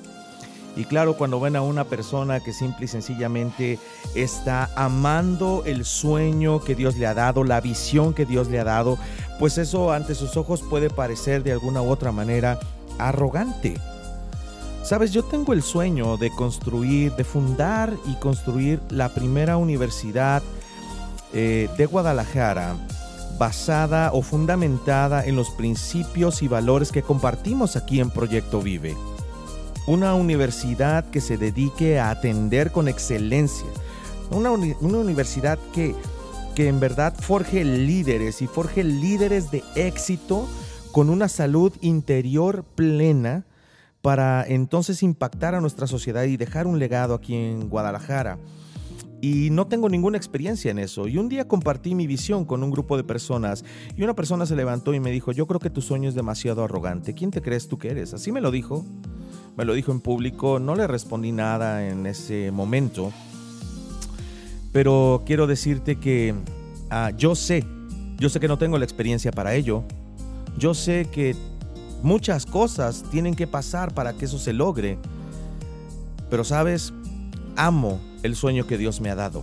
Y claro, cuando ven a una persona que simple y sencillamente está amando el sueño que Dios le ha dado, la visión que Dios le ha dado, pues eso ante sus ojos puede parecer de alguna u otra manera arrogante. Sabes, yo tengo el sueño de construir, de fundar y construir la primera universidad eh, de Guadalajara basada o fundamentada en los principios y valores que compartimos aquí en Proyecto Vive. Una universidad que se dedique a atender con excelencia. Una, una universidad que, que en verdad forje líderes y forje líderes de éxito con una salud interior plena para entonces impactar a nuestra sociedad y dejar un legado aquí en Guadalajara. Y no tengo ninguna experiencia en eso. Y un día compartí mi visión con un grupo de personas y una persona se levantó y me dijo, yo creo que tu sueño es demasiado arrogante. ¿Quién te crees tú que eres? Así me lo dijo. Me lo dijo en público. No le respondí nada en ese momento. Pero quiero decirte que ah, yo sé, yo sé que no tengo la experiencia para ello. Yo sé que Muchas cosas tienen que pasar para que eso se logre. Pero sabes, amo el sueño que Dios me ha dado.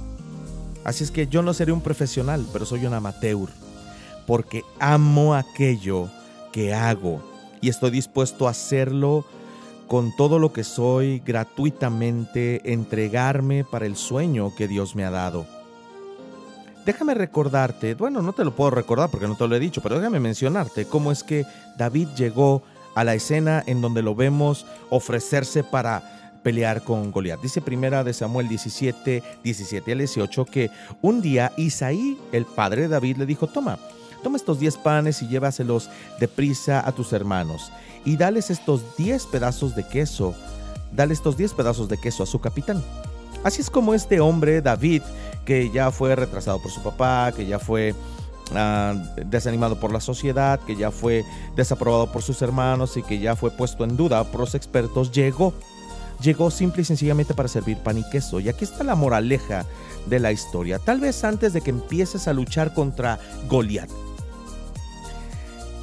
Así es que yo no seré un profesional, pero soy un amateur. Porque amo aquello que hago y estoy dispuesto a hacerlo con todo lo que soy gratuitamente entregarme para el sueño que Dios me ha dado. Déjame recordarte, bueno, no te lo puedo recordar porque no te lo he dicho, pero déjame mencionarte cómo es que David llegó a la escena en donde lo vemos ofrecerse para pelear con Goliat. Dice primera de Samuel 17, 17 al 18 que un día Isaí, el padre de David, le dijo, toma, toma estos 10 panes y llévaselos deprisa a tus hermanos y dales estos 10 pedazos de queso, dale estos 10 pedazos de queso a su capitán. Así es como este hombre, David, que ya fue retrasado por su papá, que ya fue ah, desanimado por la sociedad, que ya fue desaprobado por sus hermanos y que ya fue puesto en duda por los expertos, llegó. Llegó simple y sencillamente para servir pan y queso. Y aquí está la moraleja de la historia. Tal vez antes de que empieces a luchar contra Goliat,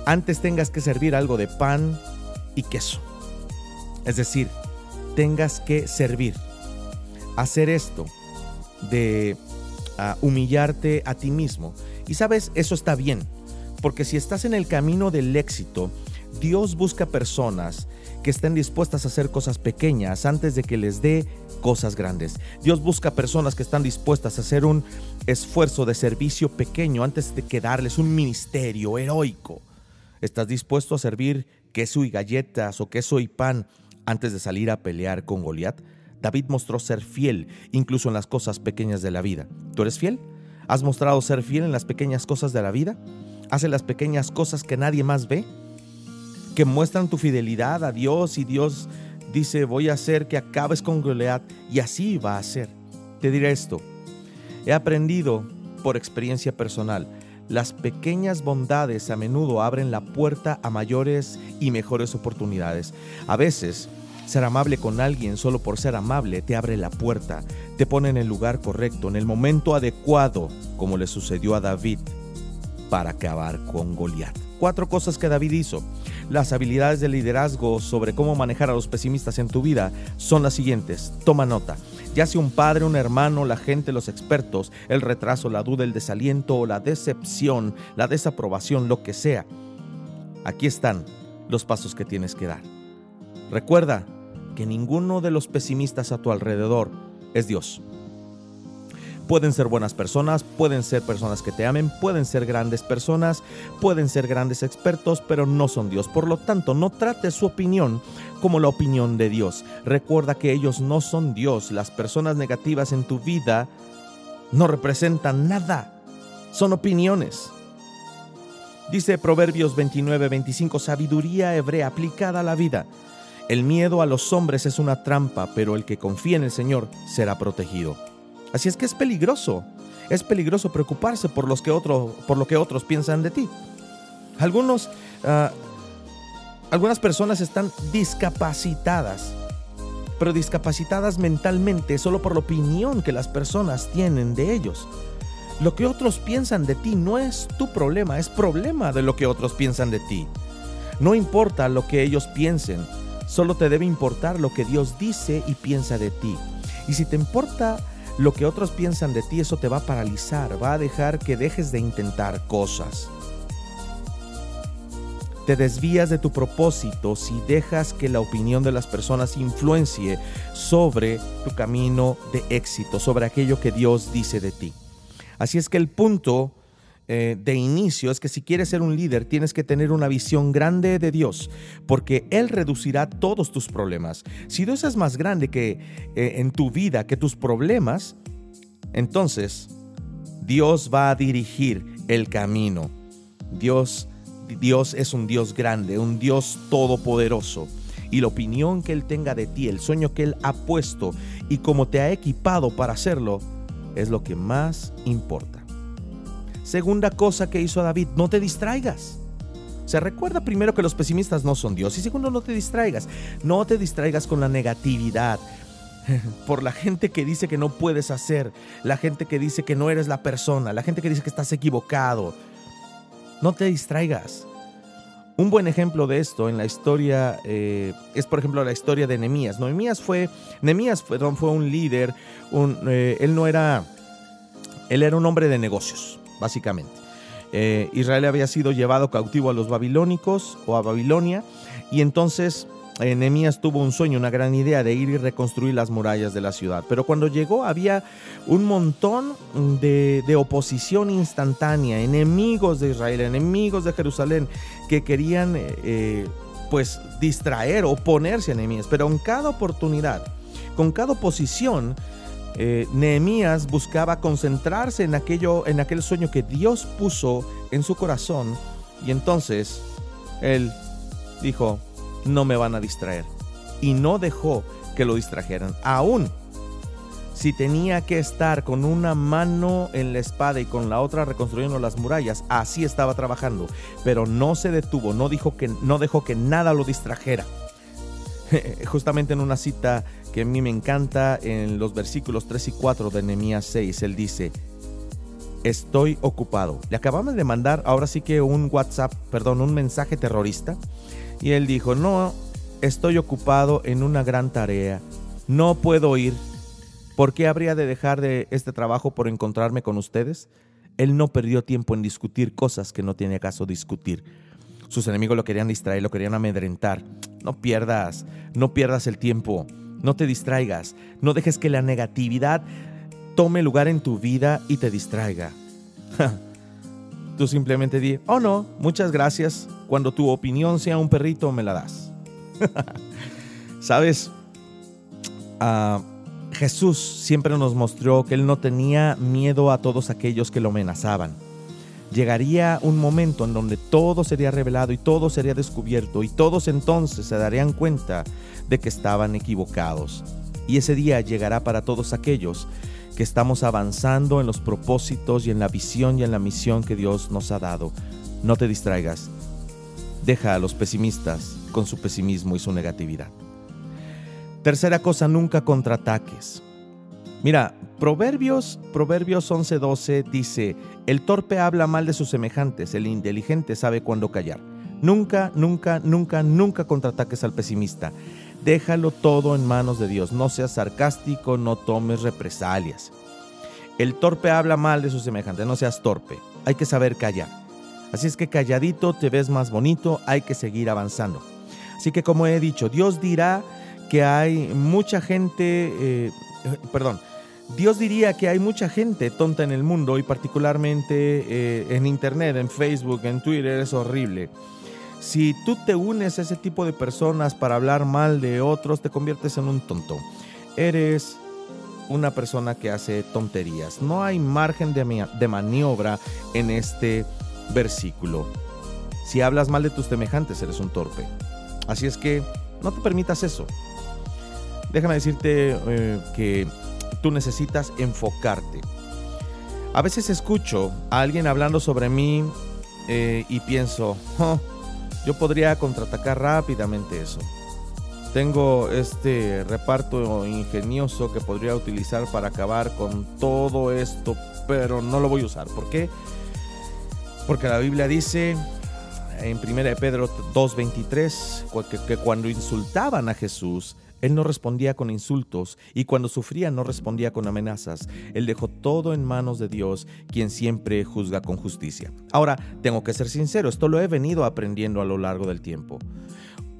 antes tengas que servir algo de pan y queso. Es decir, tengas que servir. Hacer esto de ah, humillarte a ti mismo. Y sabes, eso está bien, porque si estás en el camino del éxito, Dios busca personas que estén dispuestas a hacer cosas pequeñas antes de que les dé cosas grandes. Dios busca personas que están dispuestas a hacer un esfuerzo de servicio pequeño antes de que darles un ministerio heroico. ¿Estás dispuesto a servir queso y galletas o queso y pan antes de salir a pelear con Goliat? David mostró ser fiel incluso en las cosas pequeñas de la vida. ¿Tú eres fiel? ¿Has mostrado ser fiel en las pequeñas cosas de la vida? ¿Hace las pequeñas cosas que nadie más ve? ¿Que muestran tu fidelidad a Dios y Dios dice voy a hacer que acabes con Goliat y así va a ser? Te diré esto. He aprendido por experiencia personal las pequeñas bondades a menudo abren la puerta a mayores y mejores oportunidades. A veces, ser amable con alguien solo por ser amable te abre la puerta, te pone en el lugar correcto, en el momento adecuado, como le sucedió a David para acabar con Goliat. Cuatro cosas que David hizo. Las habilidades de liderazgo sobre cómo manejar a los pesimistas en tu vida son las siguientes. Toma nota. Ya sea un padre, un hermano, la gente, los expertos, el retraso, la duda, el desaliento o la decepción, la desaprobación, lo que sea. Aquí están los pasos que tienes que dar. Recuerda que ninguno de los pesimistas a tu alrededor es Dios. Pueden ser buenas personas, pueden ser personas que te amen, pueden ser grandes personas, pueden ser grandes expertos, pero no son Dios. Por lo tanto, no trates su opinión como la opinión de Dios. Recuerda que ellos no son Dios. Las personas negativas en tu vida no representan nada. Son opiniones. Dice Proverbios 29, 25, sabiduría hebrea aplicada a la vida. El miedo a los hombres es una trampa, pero el que confía en el Señor será protegido. Así es que es peligroso. Es peligroso preocuparse por, los que por lo que otros piensan de ti. Algunos, ah, algunas personas están discapacitadas, pero discapacitadas mentalmente solo por la opinión que las personas tienen de ellos. Lo que otros piensan de ti no es tu problema, es problema de lo que otros piensan de ti. No importa lo que ellos piensen, solo te debe importar lo que Dios dice y piensa de ti. Y si te importa lo que otros piensan de ti, eso te va a paralizar, va a dejar que dejes de intentar cosas. Te desvías de tu propósito si dejas que la opinión de las personas influencie sobre tu camino de éxito, sobre aquello que Dios dice de ti. Así es que el punto eh, de inicio es que si quieres ser un líder tienes que tener una visión grande de Dios, porque Él reducirá todos tus problemas. Si Dios es más grande que eh, en tu vida que tus problemas, entonces Dios va a dirigir el camino. Dios, Dios es un Dios grande, un Dios todopoderoso. Y la opinión que Él tenga de ti, el sueño que Él ha puesto y cómo te ha equipado para hacerlo, es lo que más importa. Segunda cosa que hizo David, no te distraigas. O sea, recuerda primero que los pesimistas no son Dios. Y segundo, no te distraigas. No te distraigas con la negatividad. <laughs> Por la gente que dice que no puedes hacer. La gente que dice que no eres la persona. La gente que dice que estás equivocado. No te distraigas. Un buen ejemplo de esto en la historia eh, es, por ejemplo, la historia de Nemías. Nemías fue, Nemías fue, fue un líder. Eh, él no era, él era un hombre de negocios básicamente. Eh, Israel había sido llevado cautivo a los babilónicos o a Babilonia y entonces Nehemías tuvo un sueño, una gran idea de ir y reconstruir las murallas de la ciudad. Pero cuando llegó había un montón de, oposición instantánea, enemigos de Israel, enemigos de Jerusalén, que querían eh, pues distraer, oponerse a Nehemías. Pero en cada oportunidad, con cada oposición, eh, Nehemías buscaba concentrarse en, aquello, en aquel sueño que Dios puso en su corazón y entonces él dijo, no me van a distraer. Y no dejó que lo distrajeran. Aún si tenía que estar con una mano en la espada y con la otra reconstruyendo las murallas, así estaba trabajando, pero no se detuvo, no dijo que no dejó que nada lo distrajera. <laughs> Justamente en una cita que a mí me encanta en los versículos 3 y 4 de Nehemías 6, él dice: Estoy ocupado. Le acabamos de mandar ahora sí que un WhatsApp, perdón, un mensaje terrorista y él dijo, no, estoy ocupado en una gran tarea, no puedo ir. ¿Por qué habría de dejar de este trabajo por encontrarme con ustedes? Él no perdió tiempo en discutir cosas que no tiene caso discutir. Sus enemigos lo querían distraer, lo querían amedrentar. No pierdas, no pierdas el tiempo, no te distraigas, no dejes que la negatividad tome lugar en tu vida y te distraiga. Tú simplemente di, oh no, muchas gracias. Cuando tu opinión sea un perrito, me la das. <laughs> Sabes, ah, Jesús siempre nos mostró que Él no tenía miedo a todos aquellos que lo amenazaban. Llegaría un momento en donde todo sería revelado y todo sería descubierto y todos entonces se darían cuenta de que estaban equivocados. Y ese día llegará para todos aquellos que estamos avanzando en los propósitos y en la visión y en la misión que Dios nos ha dado. No te distraigas. Deja a los pesimistas con su pesimismo y su negatividad. Tercera cosa, nunca contraataques. Mira, Proverbios, Proverbios 11:12 dice, el torpe habla mal de sus semejantes, el inteligente sabe cuándo callar. Nunca, nunca, nunca, nunca contraataques al pesimista. Déjalo todo en manos de Dios. No seas sarcástico, no tomes represalias. El torpe habla mal de su semejante, no seas torpe. Hay que saber callar. Así es que calladito te ves más bonito, hay que seguir avanzando. Así que como he dicho, Dios dirá que hay mucha gente, eh, perdón, Dios diría que hay mucha gente tonta en el mundo y particularmente eh, en Internet, en Facebook, en Twitter, es horrible. Si tú te unes a ese tipo de personas para hablar mal de otros, te conviertes en un tonto. Eres una persona que hace tonterías. No hay margen de, maniobra en este versículo. Si hablas mal de tus semejantes, eres un torpe. Así es que no te permitas eso. Déjame decirte eh, que tú necesitas enfocarte. A veces escucho a alguien hablando sobre mí eh, y pienso, oh, yo podría contraatacar rápidamente eso. Tengo este reparto ingenioso que podría utilizar para acabar con todo esto, pero no lo voy a usar. ¿Por qué? Porque la Biblia dice en 1 Pedro 2.23 que cuando insultaban a Jesús, él no respondía con insultos y cuando sufría no respondía con amenazas. Él dejó todo en manos de Dios, quien siempre juzga con justicia. Ahora, tengo que ser sincero, esto lo he venido aprendiendo a lo largo del tiempo.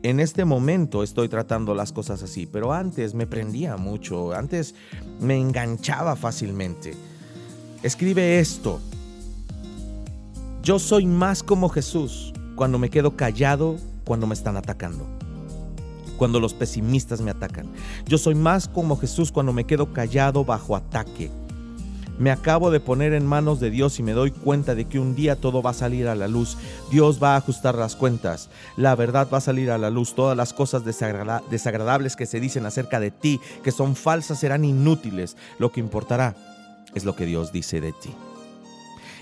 En este momento estoy tratando las cosas así, pero antes me prendía mucho, antes me enganchaba fácilmente. Escribe esto. Yo soy más como Jesús cuando me quedo callado cuando me están atacando cuando los pesimistas me atacan. Yo soy más como Jesús cuando me quedo callado bajo ataque. Me acabo de poner en manos de Dios y me doy cuenta de que un día todo va a salir a la luz. Dios va a ajustar las cuentas. La verdad va a salir a la luz. Todas las cosas desagradables que se dicen acerca de ti, que son falsas, serán inútiles. Lo que importará es lo que Dios dice de ti.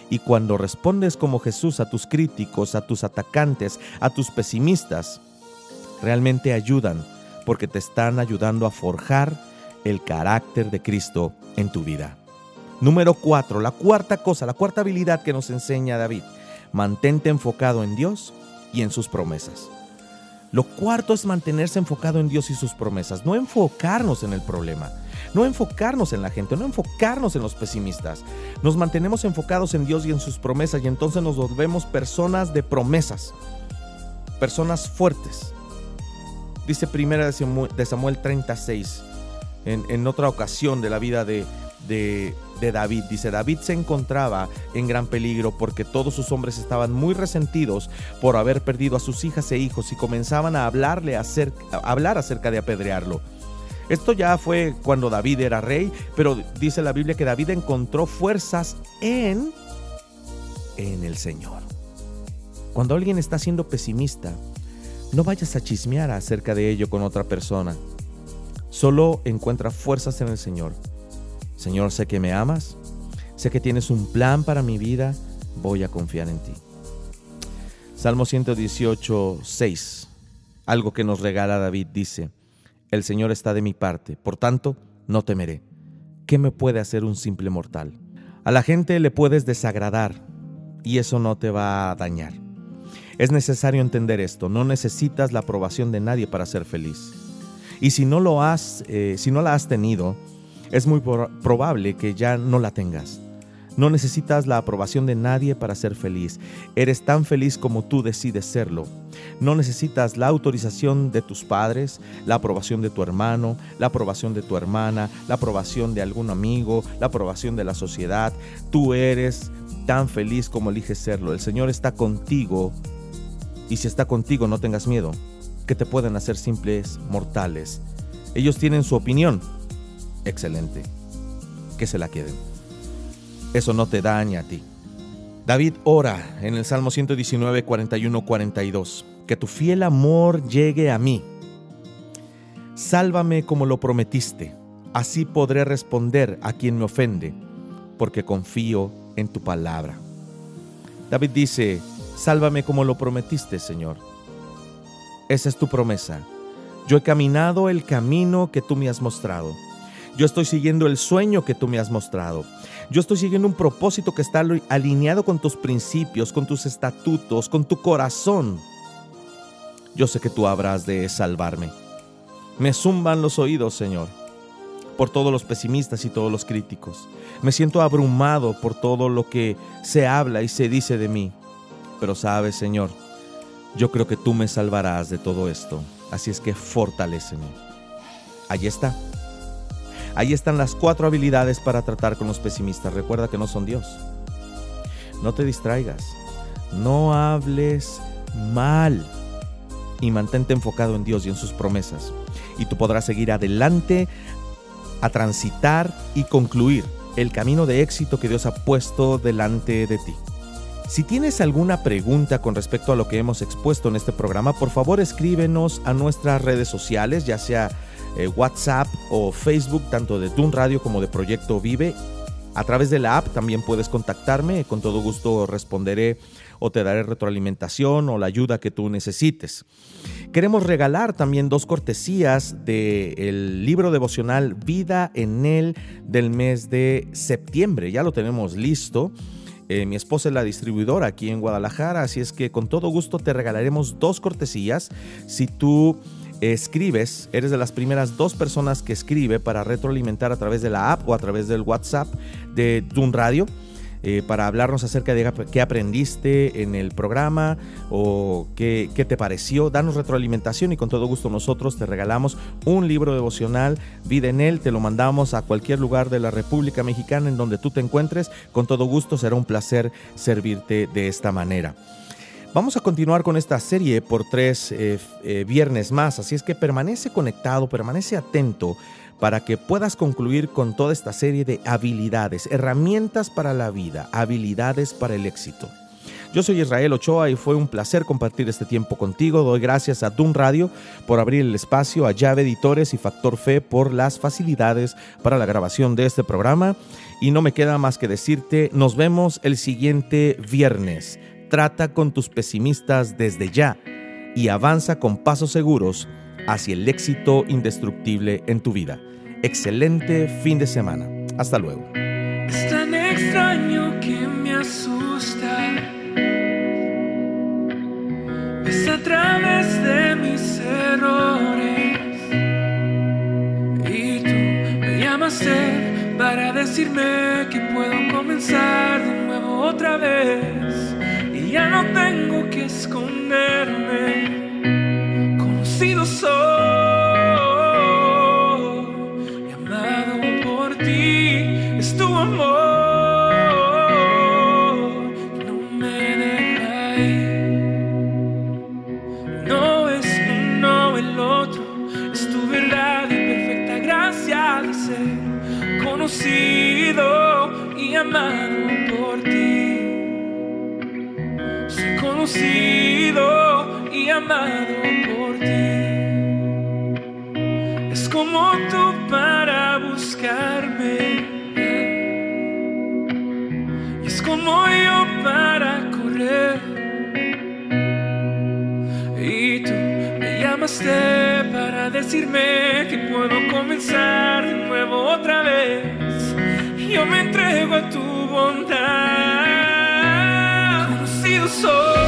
Y cuando respondes como Jesús a tus críticos, a tus atacantes, a tus pesimistas, realmente ayudan porque te están ayudando a forjar el carácter de Cristo en tu vida. Número cuatro, la cuarta cosa, la cuarta habilidad que nos enseña David. Mantente enfocado en Dios y en sus promesas. Lo cuarto es mantenerse enfocado en Dios y sus promesas, no enfocarnos en el problema, no enfocarnos en la gente, no enfocarnos en los pesimistas. Nos mantenemos enfocados en Dios y en sus promesas y entonces nos volvemos personas de promesas, personas fuertes, Dice primera de Samuel 36, en, en otra ocasión de la vida de, de, David. Dice, David se encontraba en gran peligro porque todos sus hombres estaban muy resentidos por haber perdido a sus hijas e hijos y comenzaban a, hablarle a hablar acerca de apedrearlo. Esto ya fue cuando David era rey, pero dice la Biblia que David encontró fuerzas en en el Señor. Cuando alguien está siendo pesimista, no vayas a chismear acerca de ello con otra persona. Solo encuentra fuerzas en el Señor. Señor, sé que me amas, sé que tienes un plan para mi vida, voy a confiar en ti. Salmo 118, 6. Algo que nos regala David dice, el Señor está de mi parte, por tanto, no temeré. ¿Qué me puede hacer un simple mortal? A la gente le puedes desagradar y eso no te va a dañar. Es necesario entender esto, no necesitas la aprobación de nadie para ser feliz. Y si no lo has, eh, si no la has tenido, es muy probable que ya no la tengas. No necesitas la aprobación de nadie para ser feliz. Eres tan feliz como tú decides serlo. No necesitas la autorización de tus padres, la aprobación de tu hermano, la aprobación de tu hermana, la aprobación de algún amigo, la aprobación de la sociedad. Tú eres tan feliz como eliges serlo. El Señor está contigo y si está contigo no tengas miedo, que te pueden hacer simples mortales. Ellos tienen su opinión. Excelente. Que se la queden eso no te daña a ti. David ora en el Salmo 119, 41, 42, que tu fiel amor llegue a mí. Sálvame como lo prometiste, así podré responder a quien me ofende, porque confío en tu palabra. David dice, sálvame como lo prometiste, Señor. Esa es tu promesa. Yo he caminado el camino que tú me has mostrado. Yo estoy siguiendo el sueño que tú me has mostrado. Yo estoy siguiendo un propósito que está alineado con tus principios, con tus estatutos, con tu corazón. Yo sé que tú habrás de salvarme. Me zumban los oídos, Señor, por todos los pesimistas y todos los críticos. Me siento abrumado por todo lo que se habla y se dice de mí. Pero sabes, Señor, yo creo que tú me salvarás de todo esto. Así es que fortaleceme. Allí está Ahí están las cuatro habilidades para tratar con los pesimistas. Recuerda que no son Dios. No te distraigas. No hables mal. Y mantente enfocado en Dios y en sus promesas. Y tú podrás seguir adelante a transitar y concluir el camino de éxito que Dios ha puesto delante de ti. Si tienes alguna pregunta con respecto a lo que hemos expuesto en este programa, por favor escríbenos a nuestras redes sociales, ya sea eh, WhatsApp o Facebook, tanto de Dun Radio como de Proyecto Vive. A través de la app también puedes contactarme, con todo gusto responderé o te daré retroalimentación o la ayuda que tú necesites. Queremos regalar también dos cortesías del libro devocional Vida en él del mes de septiembre. Ya lo tenemos listo. Eh, mi esposa es la distribuidora aquí en Guadalajara, así es que con todo gusto te regalaremos dos cortesías si tú escribes, eres de las primeras dos personas que escribe para retroalimentar a través de la app o a través del WhatsApp de Dun Radio. Eh, para hablarnos acerca de qué aprendiste en el programa o qué, qué, te pareció. Danos retroalimentación y con todo gusto nosotros te regalamos un libro devocional, Vida en él. Te lo mandamos a cualquier lugar de la República Mexicana en donde tú te encuentres. Con todo gusto será un placer servirte de esta manera. Vamos a continuar con esta serie por tres eh, eh, viernes más, así es que permanece conectado, permanece atento para que puedas concluir con toda esta serie de habilidades, herramientas para la vida, habilidades para el éxito. Yo soy Israel Ochoa y fue un placer compartir este tiempo contigo. Doy gracias a Dun Radio por abrir el espacio, a Llave Editores y Factor Fe por las facilidades para la grabación de este programa. Y no me queda más que decirte, nos vemos el siguiente viernes. Trata con tus pesimistas desde ya y avanza con pasos seguros hacia el éxito indestructible en tu vida. Excelente fin de semana. Hasta luego. Es tan extraño que me asusta. Es a través de mis errores. Y tú me llamaste para decirme que puedo comenzar de nuevo otra vez ya no tengo que esconderme. Conocido soy, llamado por ti, es tu amor. Conocido y amado por ti. Es como tú para buscarme. Y es como yo para correr. Y tú me llamaste para decirme que puedo comenzar de nuevo otra vez. Yo me entrego a tu bondad. Conocido soy.